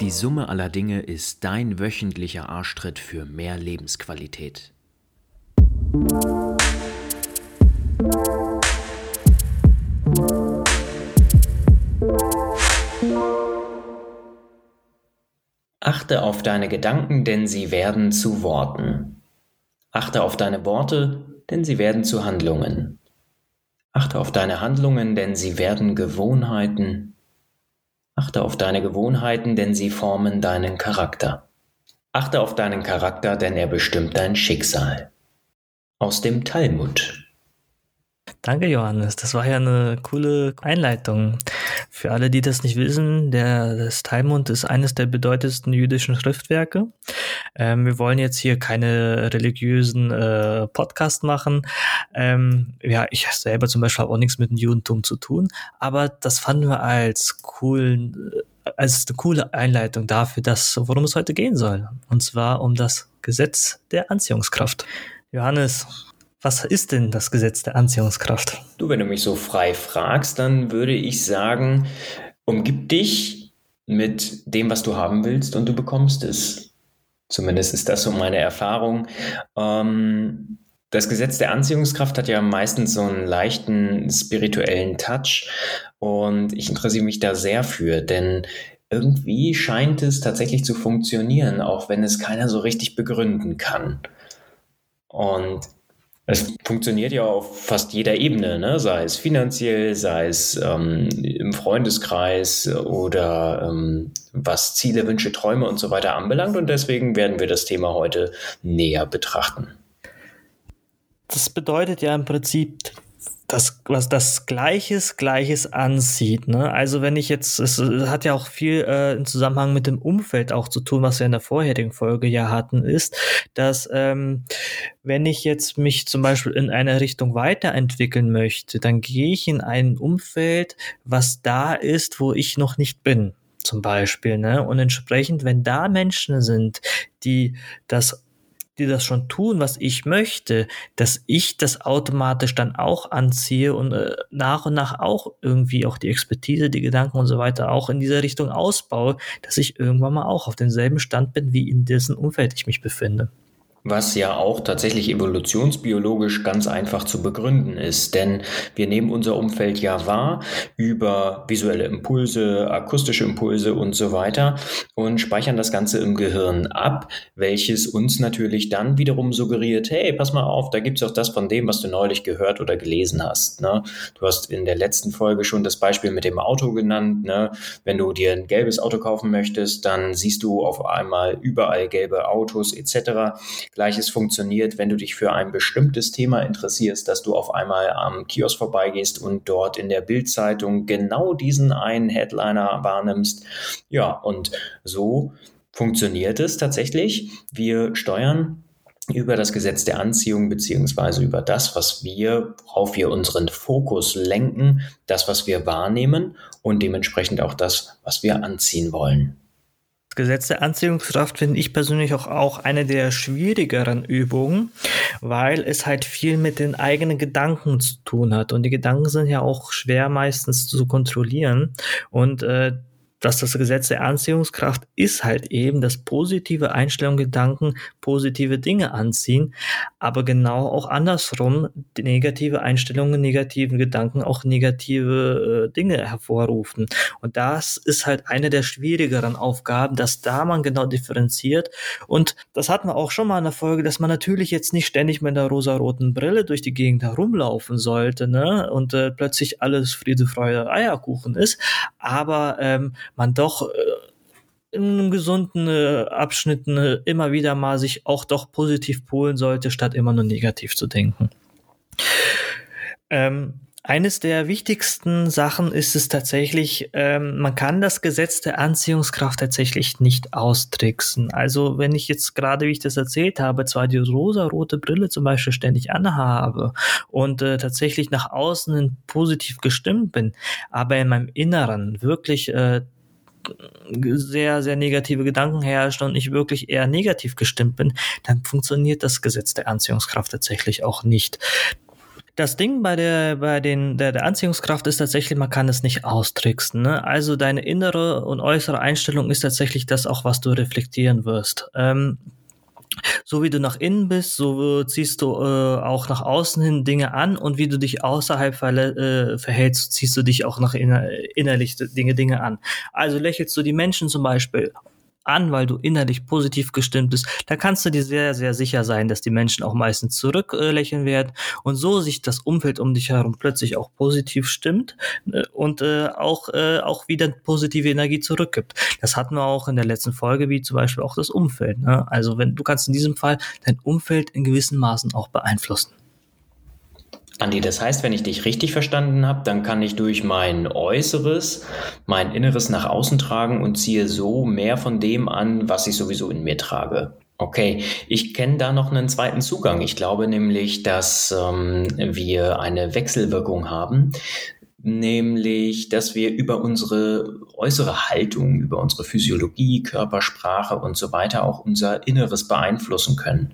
Die Summe aller Dinge ist dein wöchentlicher Arschtritt für mehr Lebensqualität. Achte auf deine Gedanken, denn sie werden zu Worten. Achte auf deine Worte, denn sie werden zu Handlungen. Achte auf deine Handlungen, denn sie werden Gewohnheiten. Achte auf deine Gewohnheiten, denn sie formen deinen Charakter. Achte auf deinen Charakter, denn er bestimmt dein Schicksal. Aus dem Talmud. Danke, Johannes. Das war ja eine coole Einleitung. Für alle, die das nicht wissen, der, das Talmud ist eines der bedeutendsten jüdischen Schriftwerke. Ähm, wir wollen jetzt hier keine religiösen äh, Podcast machen. Ähm, ja, ich selber zum Beispiel habe auch nichts mit dem Judentum zu tun, aber das fanden wir als coolen, äh, als eine coole Einleitung dafür, dass, worum es heute gehen soll. Und zwar um das Gesetz der Anziehungskraft. Johannes, was ist denn das Gesetz der Anziehungskraft? Du, wenn du mich so frei fragst, dann würde ich sagen, umgib dich mit dem, was du haben willst und du bekommst es. Zumindest ist das so meine Erfahrung. Ähm, das Gesetz der Anziehungskraft hat ja meistens so einen leichten spirituellen Touch und ich interessiere mich da sehr für, denn irgendwie scheint es tatsächlich zu funktionieren, auch wenn es keiner so richtig begründen kann. Und es funktioniert ja auf fast jeder Ebene, ne? sei es finanziell, sei es ähm, im Freundeskreis oder ähm, was Ziele, Wünsche, Träume und so weiter anbelangt. Und deswegen werden wir das Thema heute näher betrachten. Das bedeutet ja im Prinzip, das, was das Gleiches Gleiches anzieht. Ne? Also wenn ich jetzt, es hat ja auch viel äh, im Zusammenhang mit dem Umfeld auch zu tun, was wir in der vorherigen Folge ja hatten, ist, dass ähm, wenn ich jetzt mich zum Beispiel in eine Richtung weiterentwickeln möchte, dann gehe ich in ein Umfeld, was da ist, wo ich noch nicht bin zum Beispiel. Ne? Und entsprechend, wenn da Menschen sind, die das die das schon tun, was ich möchte, dass ich das automatisch dann auch anziehe und äh, nach und nach auch irgendwie auch die Expertise, die Gedanken und so weiter auch in dieser Richtung ausbaue, dass ich irgendwann mal auch auf demselben Stand bin, wie in dessen Umfeld ich mich befinde was ja auch tatsächlich evolutionsbiologisch ganz einfach zu begründen ist. Denn wir nehmen unser Umfeld ja wahr über visuelle Impulse, akustische Impulse und so weiter und speichern das Ganze im Gehirn ab, welches uns natürlich dann wiederum suggeriert, hey, pass mal auf, da gibt es auch das von dem, was du neulich gehört oder gelesen hast. Ne? Du hast in der letzten Folge schon das Beispiel mit dem Auto genannt. Ne? Wenn du dir ein gelbes Auto kaufen möchtest, dann siehst du auf einmal überall gelbe Autos etc Gleiches funktioniert, wenn du dich für ein bestimmtes Thema interessierst, dass du auf einmal am Kiosk vorbeigehst und dort in der Bildzeitung genau diesen einen Headliner wahrnimmst. Ja, und so funktioniert es tatsächlich. Wir steuern über das Gesetz der Anziehung beziehungsweise über das, was wir, worauf wir unseren Fokus lenken, das, was wir wahrnehmen und dementsprechend auch das, was wir anziehen wollen. Gesetz der Anziehungskraft finde ich persönlich auch, auch eine der schwierigeren Übungen, weil es halt viel mit den eigenen Gedanken zu tun hat. Und die Gedanken sind ja auch schwer meistens zu kontrollieren. Und äh, dass das Gesetz der Anziehungskraft ist halt eben, dass positive Einstellungen, Gedanken positive Dinge anziehen, aber genau auch andersrum, negative Einstellungen, negative Gedanken auch negative äh, Dinge hervorrufen. Und das ist halt eine der schwierigeren Aufgaben, dass da man genau differenziert. Und das hatten wir auch schon mal in der Folge, dass man natürlich jetzt nicht ständig mit einer rosaroten Brille durch die Gegend herumlaufen sollte, ne? Und äh, plötzlich alles Friede, Freude, Eierkuchen ist. Aber ähm, man doch äh, in gesunden äh, Abschnitten äh, immer wieder mal sich auch doch positiv polen sollte, statt immer nur negativ zu denken. Ähm, eines der wichtigsten Sachen ist es tatsächlich, ähm, man kann das Gesetz der Anziehungskraft tatsächlich nicht austricksen. Also wenn ich jetzt gerade, wie ich das erzählt habe, zwar die rosa-rote Brille zum Beispiel ständig anhabe und äh, tatsächlich nach außen positiv gestimmt bin, aber in meinem Inneren wirklich äh, sehr, sehr negative Gedanken herrscht und ich wirklich eher negativ gestimmt bin, dann funktioniert das Gesetz der Anziehungskraft tatsächlich auch nicht. das Ding bei der, bei den, der, der Anziehungskraft ist tatsächlich, man kann es nicht austricksen. Ne? Also deine innere und äußere Einstellung ist tatsächlich das auch, was du reflektieren wirst. Ähm, so wie du nach innen bist, so ziehst du äh, auch nach außen hin Dinge an und wie du dich außerhalb äh, verhältst, ziehst du dich auch nach inner innerlich Dinge, Dinge an. Also lächelst du die Menschen zum Beispiel an, weil du innerlich positiv gestimmt bist, da kannst du dir sehr, sehr sicher sein, dass die Menschen auch meistens zurücklächeln äh, werden und so sich das Umfeld um dich herum plötzlich auch positiv stimmt äh, und äh, auch, äh, auch wieder positive Energie zurückgibt. Das hatten wir auch in der letzten Folge, wie zum Beispiel auch das Umfeld. Ne? Also wenn du kannst in diesem Fall dein Umfeld in gewissen Maßen auch beeinflussen. Andi, das heißt, wenn ich dich richtig verstanden habe, dann kann ich durch mein Äußeres, mein Inneres nach außen tragen und ziehe so mehr von dem an, was ich sowieso in mir trage. Okay, ich kenne da noch einen zweiten Zugang. Ich glaube nämlich, dass ähm, wir eine Wechselwirkung haben, nämlich, dass wir über unsere äußere Haltung, über unsere Physiologie, Körpersprache und so weiter auch unser Inneres beeinflussen können.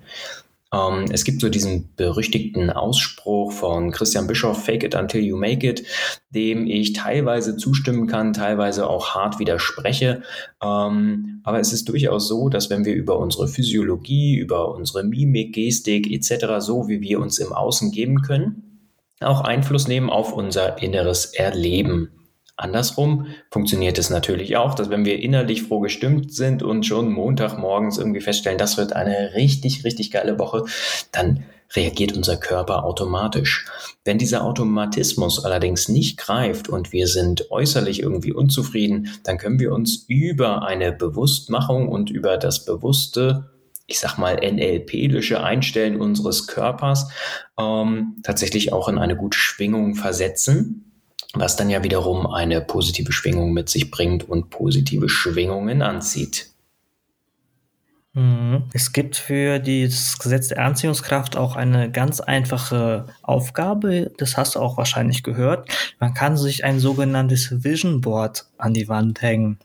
Ähm, es gibt so diesen berüchtigten Ausspruch von Christian Bischoff, Fake it until you make it, dem ich teilweise zustimmen kann, teilweise auch hart widerspreche. Ähm, aber es ist durchaus so, dass wenn wir über unsere Physiologie, über unsere Mimik, Gestik etc., so wie wir uns im Außen geben können, auch Einfluss nehmen auf unser inneres Erleben. Andersrum funktioniert es natürlich auch, dass wenn wir innerlich froh gestimmt sind und schon Montagmorgens irgendwie feststellen, das wird eine richtig, richtig geile Woche, dann reagiert unser Körper automatisch. Wenn dieser Automatismus allerdings nicht greift und wir sind äußerlich irgendwie unzufrieden, dann können wir uns über eine Bewusstmachung und über das bewusste ich sag mal, NLP-lische Einstellen unseres Körpers ähm, tatsächlich auch in eine gute Schwingung versetzen was dann ja wiederum eine positive Schwingung mit sich bringt und positive Schwingungen anzieht. Mhm. Es gibt für das Gesetz der Anziehungskraft auch eine ganz einfache Aufgabe, das hast du auch wahrscheinlich gehört. Man kann sich ein sogenanntes Vision Board an die Wand hängen.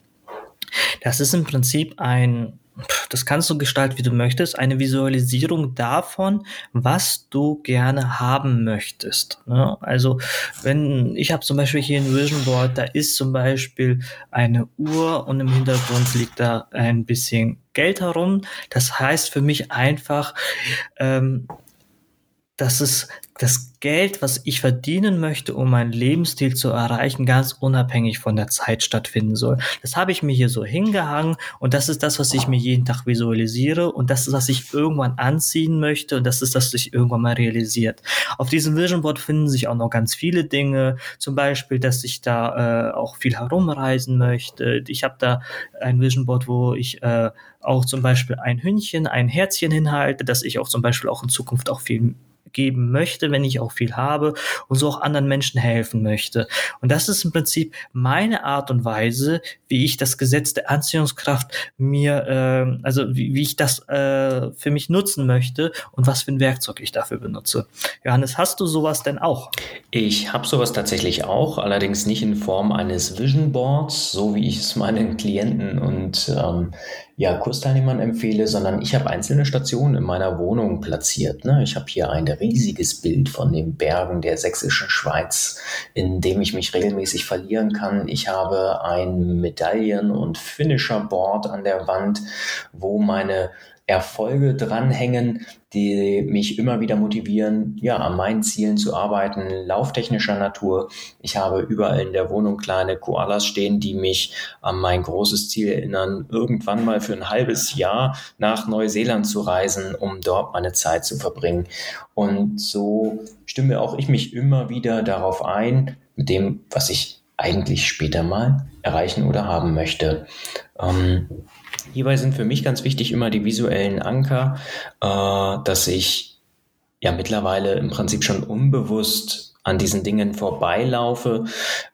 Das ist im Prinzip ein das kannst du gestalten, wie du möchtest, eine Visualisierung davon, was du gerne haben möchtest. Ne? Also wenn ich habe zum Beispiel hier ein Vision Board, da ist zum Beispiel eine Uhr und im Hintergrund liegt da ein bisschen Geld herum. Das heißt für mich einfach, ähm, dass es das Geld, was ich verdienen möchte, um meinen Lebensstil zu erreichen, ganz unabhängig von der Zeit stattfinden soll. Das habe ich mir hier so hingehangen und das ist das, was ich mir jeden Tag visualisiere und das ist, was ich irgendwann anziehen möchte und das ist was sich irgendwann mal realisiert. Auf diesem Vision Board finden sich auch noch ganz viele Dinge, zum Beispiel, dass ich da äh, auch viel herumreisen möchte. Ich habe da ein Vision Board, wo ich äh, auch zum Beispiel ein Hündchen, ein Herzchen hinhalte, dass ich auch zum Beispiel auch in Zukunft auch viel geben möchte, wenn ich auch viel habe und so auch anderen Menschen helfen möchte. Und das ist im Prinzip meine Art und Weise, wie ich das Gesetz der Anziehungskraft mir, äh, also wie, wie ich das äh, für mich nutzen möchte und was für ein Werkzeug ich dafür benutze. Johannes, hast du sowas denn auch? Ich habe sowas tatsächlich auch, allerdings nicht in Form eines Vision Boards, so wie ich es meinen Klienten und ähm, ja, Kursteilnehmern empfehle, sondern ich habe einzelne Stationen in meiner Wohnung platziert. Ne? Ich habe hier ein riesiges Bild von den Bergen der sächsischen Schweiz, in dem ich mich regelmäßig verlieren kann. Ich habe ein Medaillen- und Finisher-Board an der Wand, wo meine Erfolge dranhängen, die mich immer wieder motivieren, ja, an meinen Zielen zu arbeiten, lauftechnischer Natur. Ich habe überall in der Wohnung kleine Koalas stehen, die mich an mein großes Ziel erinnern, irgendwann mal für ein halbes Jahr nach Neuseeland zu reisen, um dort meine Zeit zu verbringen. Und so stimme auch ich mich immer wieder darauf ein, mit dem, was ich eigentlich später mal erreichen oder haben möchte. Ähm, Hierbei sind für mich ganz wichtig immer die visuellen Anker, äh, dass ich ja mittlerweile im Prinzip schon unbewusst an diesen Dingen vorbeilaufe.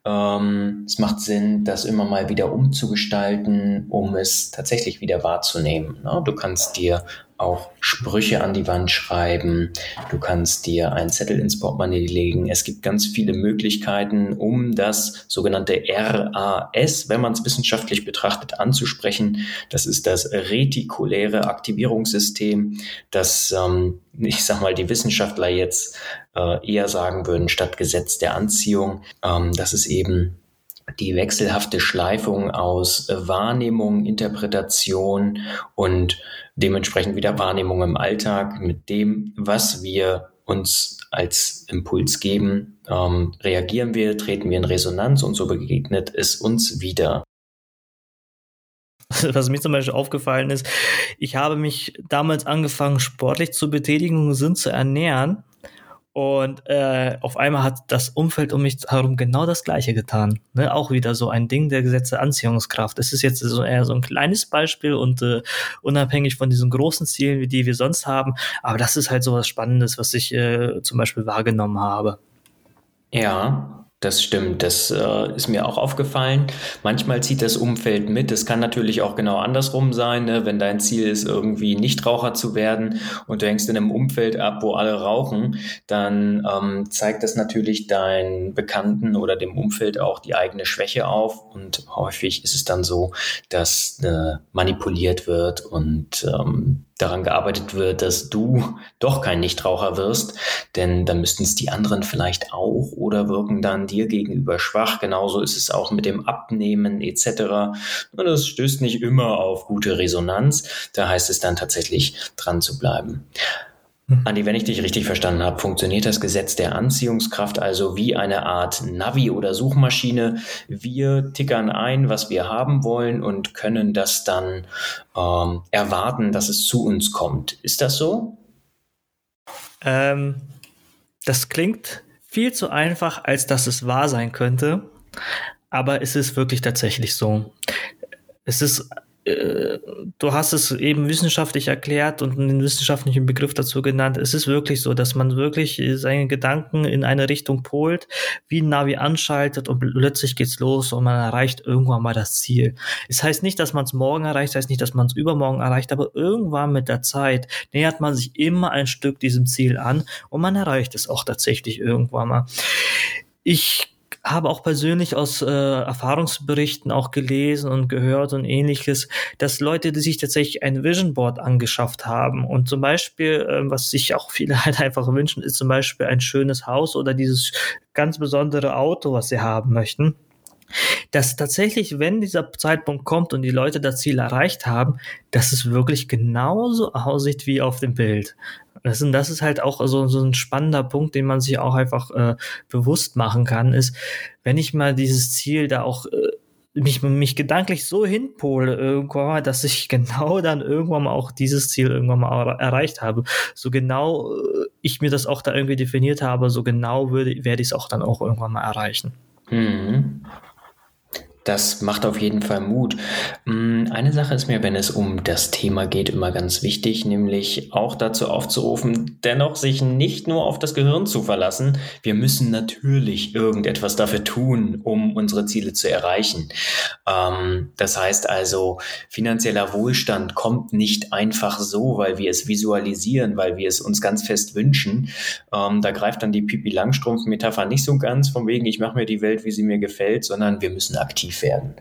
Ähm, es macht Sinn, das immer mal wieder umzugestalten, um es tatsächlich wieder wahrzunehmen. Ne? Du kannst dir auch Sprüche an die Wand schreiben. Du kannst dir einen Zettel ins Portemonnaie legen. Es gibt ganz viele Möglichkeiten, um das sogenannte RAS, wenn man es wissenschaftlich betrachtet, anzusprechen. Das ist das retikuläre Aktivierungssystem, das, ähm, ich sag mal, die Wissenschaftler jetzt äh, eher sagen würden, statt Gesetz der Anziehung. Ähm, das ist eben die wechselhafte Schleifung aus Wahrnehmung, Interpretation und dementsprechend wieder Wahrnehmung im Alltag mit dem, was wir uns als Impuls geben, ähm, reagieren wir, treten wir in Resonanz und so begegnet es uns wieder. Was mir zum Beispiel aufgefallen ist, ich habe mich damals angefangen, sportlich zu betätigen und gesund zu ernähren. Und äh, auf einmal hat das Umfeld um mich herum genau das Gleiche getan. Ne? Auch wieder so ein Ding der Gesetze Anziehungskraft. Es ist jetzt so eher so ein kleines Beispiel und äh, unabhängig von diesen großen Zielen, wie die wir sonst haben. Aber das ist halt so was Spannendes, was ich äh, zum Beispiel wahrgenommen habe. Ja, das stimmt, das äh, ist mir auch aufgefallen. Manchmal zieht das Umfeld mit. Es kann natürlich auch genau andersrum sein, ne? wenn dein Ziel ist, irgendwie Nichtraucher zu werden und du hängst in einem Umfeld ab, wo alle rauchen, dann ähm, zeigt das natürlich deinen Bekannten oder dem Umfeld auch die eigene Schwäche auf. Und häufig ist es dann so, dass äh, manipuliert wird und ähm, daran gearbeitet wird, dass du doch kein Nichtraucher wirst, denn dann müssten es die anderen vielleicht auch oder wirken dann dir gegenüber schwach. Genauso ist es auch mit dem Abnehmen etc. Und das stößt nicht immer auf gute Resonanz. Da heißt es dann tatsächlich dran zu bleiben. Mhm. Andi, wenn ich dich richtig verstanden habe, funktioniert das Gesetz der Anziehungskraft also wie eine Art Navi oder Suchmaschine. Wir tickern ein, was wir haben wollen und können das dann ähm, erwarten, dass es zu uns kommt. Ist das so? Ähm, das klingt viel zu einfach, als dass es wahr sein könnte. Aber es ist wirklich tatsächlich so. Es ist du hast es eben wissenschaftlich erklärt und einen wissenschaftlichen Begriff dazu genannt. Es ist wirklich so, dass man wirklich seine Gedanken in eine Richtung polt, wie ein Navi anschaltet und plötzlich geht's los und man erreicht irgendwann mal das Ziel. Es heißt nicht, dass man es morgen erreicht, es heißt nicht, dass man es übermorgen erreicht, aber irgendwann mit der Zeit nähert man sich immer ein Stück diesem Ziel an und man erreicht es auch tatsächlich irgendwann mal. Ich habe auch persönlich aus äh, Erfahrungsberichten auch gelesen und gehört und ähnliches, dass Leute, die sich tatsächlich ein Vision Board angeschafft haben und zum Beispiel, äh, was sich auch viele halt einfach wünschen, ist zum Beispiel ein schönes Haus oder dieses ganz besondere Auto, was sie haben möchten dass tatsächlich, wenn dieser Zeitpunkt kommt und die Leute das Ziel erreicht haben, dass es wirklich genauso aussieht wie auf dem Bild. Das, und das ist halt auch so, so ein spannender Punkt, den man sich auch einfach äh, bewusst machen kann, ist, wenn ich mal dieses Ziel da auch äh, mich, mich gedanklich so hinpole irgendwann mal, dass ich genau dann irgendwann mal auch dieses Ziel irgendwann mal erreicht habe. So genau äh, ich mir das auch da irgendwie definiert habe, so genau würde, werde ich es auch dann auch irgendwann mal erreichen. Mhm. Das macht auf jeden Fall Mut. Mm, eine Sache ist mir, wenn es um das Thema geht, immer ganz wichtig, nämlich auch dazu aufzurufen, dennoch sich nicht nur auf das Gehirn zu verlassen. Wir müssen natürlich irgendetwas dafür tun, um unsere Ziele zu erreichen. Ähm, das heißt also, finanzieller Wohlstand kommt nicht einfach so, weil wir es visualisieren, weil wir es uns ganz fest wünschen. Ähm, da greift dann die Pipi Langstrumpf-Metapher nicht so ganz, von wegen, ich mache mir die Welt, wie sie mir gefällt, sondern wir müssen aktiv aktiv werden.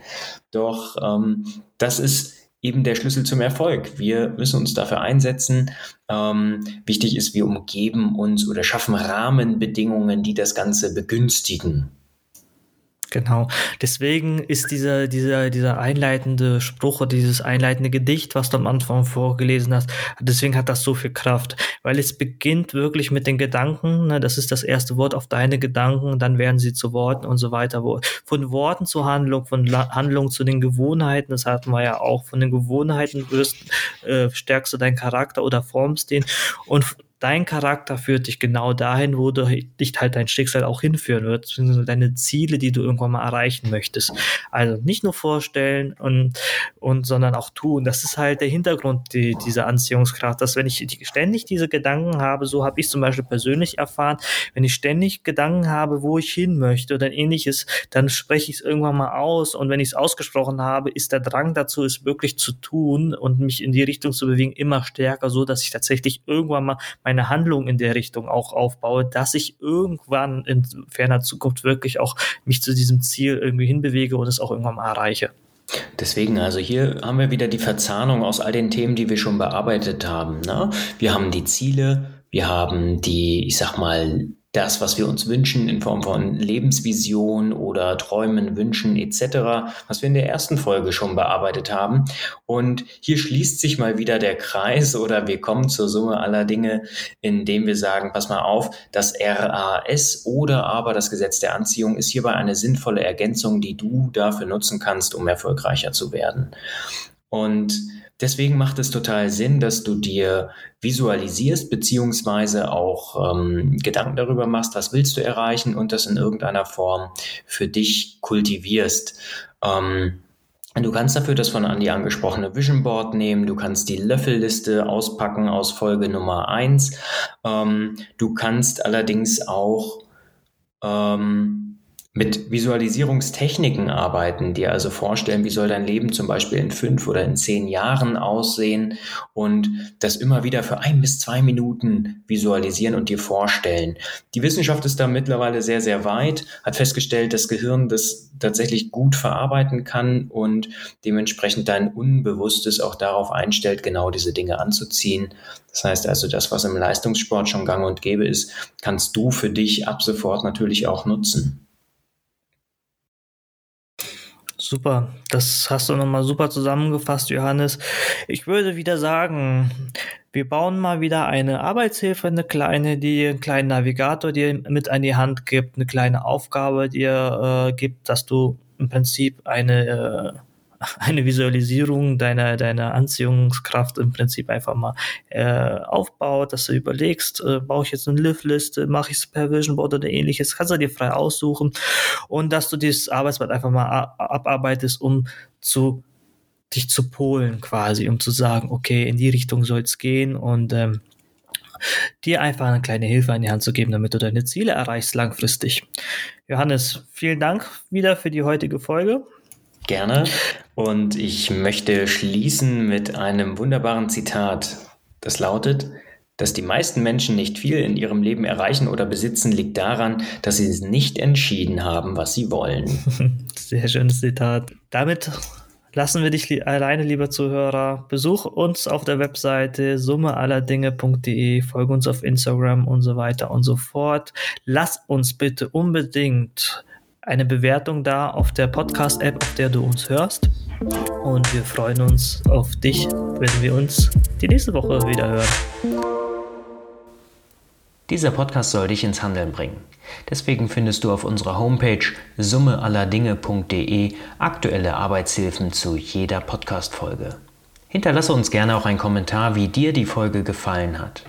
Doch ähm, das ist eben der Schlüssel zum Erfolg. Wir müssen uns dafür einsetzen. Ähm, wichtig ist, wir umgeben uns oder schaffen Rahmenbedingungen, die das Ganze begünstigen. Genau. Deswegen ist dieser, dieser, dieser einleitende Spruch oder dieses einleitende Gedicht, was du am Anfang vorgelesen hast, deswegen hat das so viel Kraft. Weil es beginnt wirklich mit den Gedanken, ne, das ist das erste Wort auf deine Gedanken, dann werden sie zu Worten und so weiter. Von Worten zur Handlung, von La Handlung zu den Gewohnheiten, das hatten wir ja auch, von den Gewohnheiten wirst, äh, stärkst du deinen Charakter oder formst den und dein Charakter führt dich genau dahin, wo du dich halt dein Schicksal auch hinführen wird, beziehungsweise deine Ziele, die du irgendwann mal erreichen möchtest. Also nicht nur vorstellen und, und sondern auch tun. Das ist halt der Hintergrund die, dieser Anziehungskraft, dass wenn ich ständig diese Gedanken habe, so habe ich zum Beispiel persönlich erfahren, wenn ich ständig Gedanken habe, wo ich hin möchte oder ähnliches, dann spreche ich es irgendwann mal aus und wenn ich es ausgesprochen habe, ist der Drang dazu, es wirklich zu tun und mich in die Richtung zu bewegen, immer stärker, so dass ich tatsächlich irgendwann mal mein meine Handlung in der Richtung auch aufbaue, dass ich irgendwann in ferner Zukunft wirklich auch mich zu diesem Ziel irgendwie hinbewege und es auch irgendwann mal erreiche. Deswegen, also hier haben wir wieder die Verzahnung aus all den Themen, die wir schon bearbeitet haben. Ne? Wir haben die Ziele, wir haben die, ich sag mal, das, was wir uns wünschen in Form von Lebensvision oder Träumen, Wünschen etc., was wir in der ersten Folge schon bearbeitet haben. Und hier schließt sich mal wieder der Kreis oder wir kommen zur Summe aller Dinge, indem wir sagen, pass mal auf, das RAS oder aber das Gesetz der Anziehung ist hierbei eine sinnvolle Ergänzung, die du dafür nutzen kannst, um erfolgreicher zu werden. Und Deswegen macht es total Sinn, dass du dir visualisierst, beziehungsweise auch ähm, Gedanken darüber machst, was willst du erreichen und das in irgendeiner Form für dich kultivierst. Ähm, Du kannst dafür das von Andi angesprochene Vision Board nehmen, du kannst die Löffelliste auspacken aus Folge Nummer eins. Ähm, du kannst allerdings auch ähm, mit Visualisierungstechniken arbeiten, dir also vorstellen, wie soll dein Leben zum Beispiel in fünf oder in zehn Jahren aussehen und das immer wieder für ein bis zwei Minuten visualisieren und dir vorstellen. Die Wissenschaft ist da mittlerweile sehr, sehr weit, hat festgestellt, dass Gehirn das tatsächlich gut verarbeiten kann und dementsprechend dein Unbewusstes auch darauf einstellt, genau diese Dinge anzuziehen. Das heißt also, das, was im Leistungssport schon gang und gäbe ist, kannst du für dich ab sofort natürlich auch nutzen. Super, das hast du nochmal super zusammengefasst, Johannes. Ich würde wieder sagen, wir bauen mal wieder eine Arbeitshilfe, eine kleine, die einen kleinen Navigator dir mit an die Hand gibt, eine kleine Aufgabe dir äh, gibt, dass du im Prinzip eine äh, eine Visualisierung deiner, deiner Anziehungskraft im Prinzip einfach mal äh, aufbaut, dass du überlegst, äh, baue ich jetzt eine Live-Liste, mache ich es per Vision Board oder ähnliches, kannst du dir frei aussuchen und dass du dieses Arbeitsblatt einfach mal abarbeitest, um zu dich zu polen quasi, um zu sagen, okay, in die Richtung soll es gehen und ähm, dir einfach eine kleine Hilfe an die Hand zu geben, damit du deine Ziele erreichst langfristig. Johannes, vielen Dank wieder für die heutige Folge. Gerne. Und ich möchte schließen mit einem wunderbaren Zitat. Das lautet, dass die meisten Menschen nicht viel in ihrem Leben erreichen oder besitzen, liegt daran, dass sie nicht entschieden haben, was sie wollen. Sehr schönes Zitat. Damit lassen wir dich li alleine, lieber Zuhörer. Besuch uns auf der Webseite summeallerdinge.de, folge uns auf Instagram und so weiter und so fort. Lass uns bitte unbedingt eine Bewertung da auf der Podcast-App, auf der du uns hörst. Und wir freuen uns auf dich, wenn wir uns die nächste Woche wieder hören. Dieser Podcast soll dich ins Handeln bringen. Deswegen findest du auf unserer Homepage summeallerdinge.de aktuelle Arbeitshilfen zu jeder Podcast-Folge. Hinterlasse uns gerne auch einen Kommentar, wie dir die Folge gefallen hat.